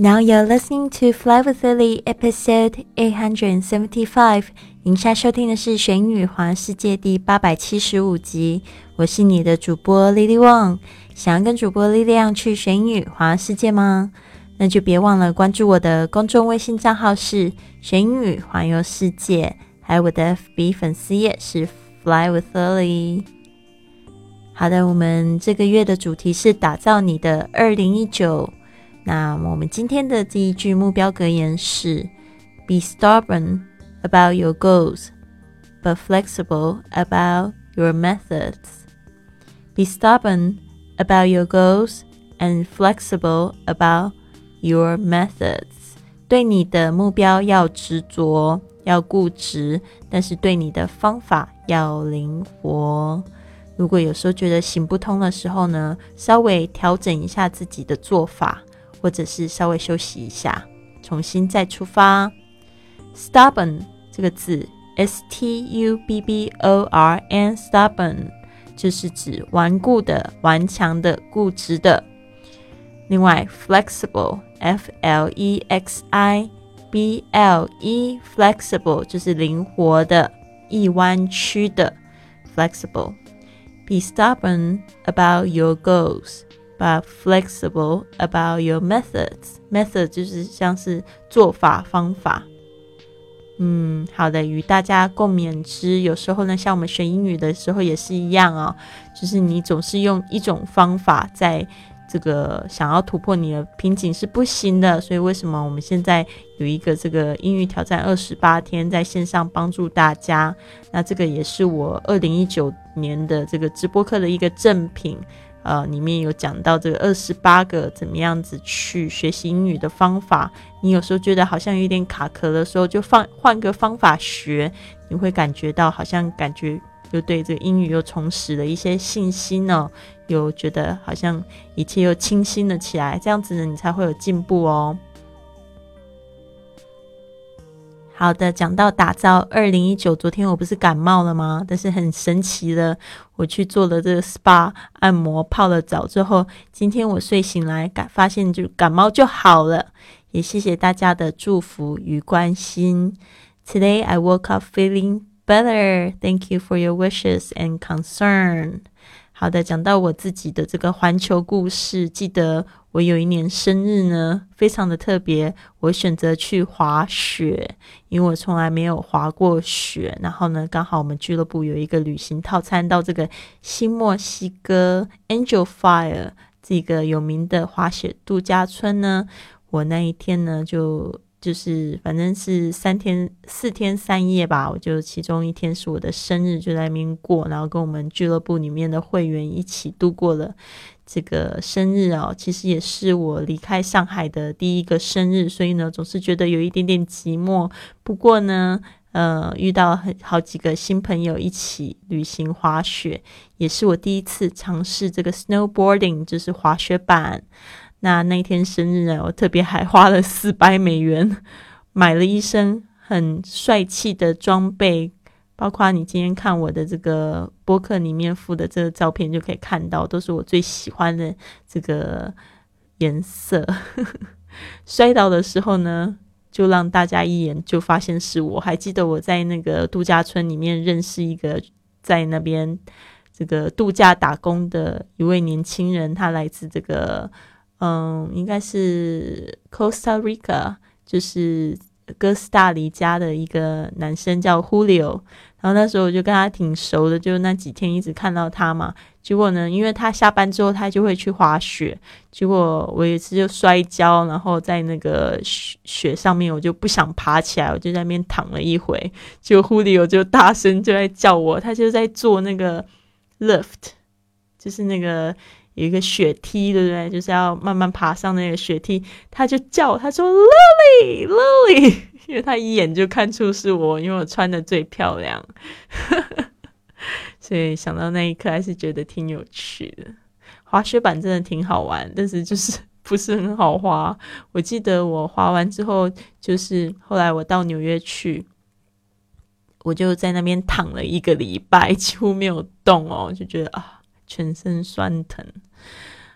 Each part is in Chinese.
Now you're listening to Fly with Lily, episode eight hundred and seventy-five. 您现在收听的是《玄女环世界》第八百七十五集。我是你的主播 Lily Wang。想要跟主播 Lily 去玄女环世界吗？那就别忘了关注我的公众微信账号是“玄女环游世界”，还有我的 FB 粉丝页是 “Fly with Lily”。好的，我们这个月的主题是打造你的二零一九。那我们今天的第一句目标格言是：Be stubborn about your goals, but flexible about your methods. Be stubborn about your goals and flexible about your methods. 对你的目标要执着，要固执，但是对你的方法要灵活。如果有时候觉得行不通的时候呢，稍微调整一下自己的做法。或者是稍微休息一下，重新再出发。Stubborn 这个字，S T U B B O R N，stubborn 就是指顽固的、顽强的、固执的。另外，flexible，F L E X I B L E，flexible 就是灵活的、易弯曲的。Flexible。Be stubborn about your goals. But flexible about your methods. Method 就是像是做法方法。嗯，好的，与大家共勉之。有时候呢，像我们学英语的时候也是一样哦，就是你总是用一种方法，在这个想要突破你的瓶颈是不行的。所以为什么我们现在有一个这个英语挑战二十八天在线上帮助大家？那这个也是我二零一九年的这个直播课的一个赠品。呃，里面有讲到这个二十八个怎么样子去学习英语的方法。你有时候觉得好像有点卡壳的时候，就放换个方法学，你会感觉到好像感觉又对这个英语又重拾了一些信心呢，又觉得好像一切又清新了起来。这样子呢，你才会有进步哦。好的，讲到打造二零一九，昨天我不是感冒了吗？但是很神奇的，我去做了这个 SPA 按摩，泡了澡之后，今天我睡醒来感发现就感冒就好了。也谢谢大家的祝福与关心。Today I woke up feeling better. Thank you for your wishes and concern. 好的，讲到我自己的这个环球故事，记得我有一年生日呢，非常的特别，我选择去滑雪，因为我从来没有滑过雪。然后呢，刚好我们俱乐部有一个旅行套餐到这个新墨西哥 Angel Fire 这个有名的滑雪度假村呢，我那一天呢就。就是反正是三天四天三夜吧，我就其中一天是我的生日，就在那边过，然后跟我们俱乐部里面的会员一起度过了这个生日哦。其实也是我离开上海的第一个生日，所以呢，总是觉得有一点点寂寞。不过呢，呃，遇到很好几个新朋友一起旅行滑雪，也是我第一次尝试这个 snowboarding，就是滑雪板。那那天生日呢，我特别还花了四百美元 买了一身很帅气的装备，包括你今天看我的这个播客里面附的这个照片就可以看到，都是我最喜欢的这个颜色。摔倒的时候呢，就让大家一眼就发现是我。还记得我在那个度假村里面认识一个在那边这个度假打工的一位年轻人，他来自这个。嗯，应该是 Costa Rica，就是哥斯达黎加的一个男生叫 Julio，然后那时候我就跟他挺熟的，就那几天一直看到他嘛。结果呢，因为他下班之后他就会去滑雪，结果我有一次就摔跤，然后在那个雪雪上面，我就不想爬起来，我就在那边躺了一会。结果 Julio 就大声就在叫我，他就在做那个 lift，就是那个。有一个雪梯，对不对？就是要慢慢爬上那个雪梯。他就叫，他说：“Lily，Lily。”因为他一眼就看出是我，因为我穿的最漂亮。所以想到那一刻，还是觉得挺有趣的。滑雪板真的挺好玩，但是就是不是很好滑。我记得我滑完之后，就是后来我到纽约去，我就在那边躺了一个礼拜，几乎没有动哦，就觉得啊。全身酸疼，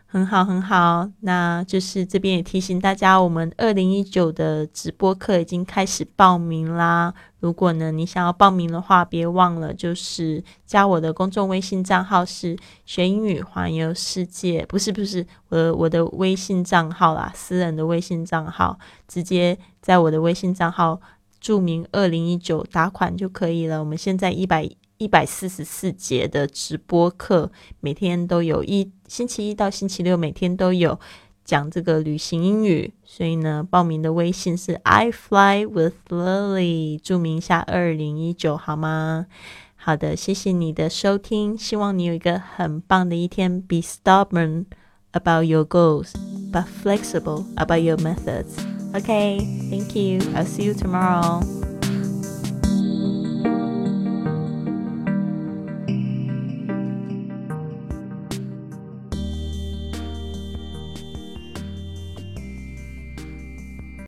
很好，很好。那就是这边也提醒大家，我们二零一九的直播课已经开始报名啦。如果呢你想要报名的话，别忘了就是加我的公众微信账号是学英语环游世界，不是不是，我我的微信账号啦，私人的微信账号，直接在我的微信账号注明二零一九打款就可以了。我们现在一百。一百四十四节的直播课，每天都有一星期一到星期六，每天都有讲这个旅行英语。所以呢，报名的微信是 I fly with Lily，注明一下二零一九好吗？好的，谢谢你的收听，希望你有一个很棒的一天。Be stubborn about your goals, but flexible about your methods. OK, thank you. I'll see you tomorrow.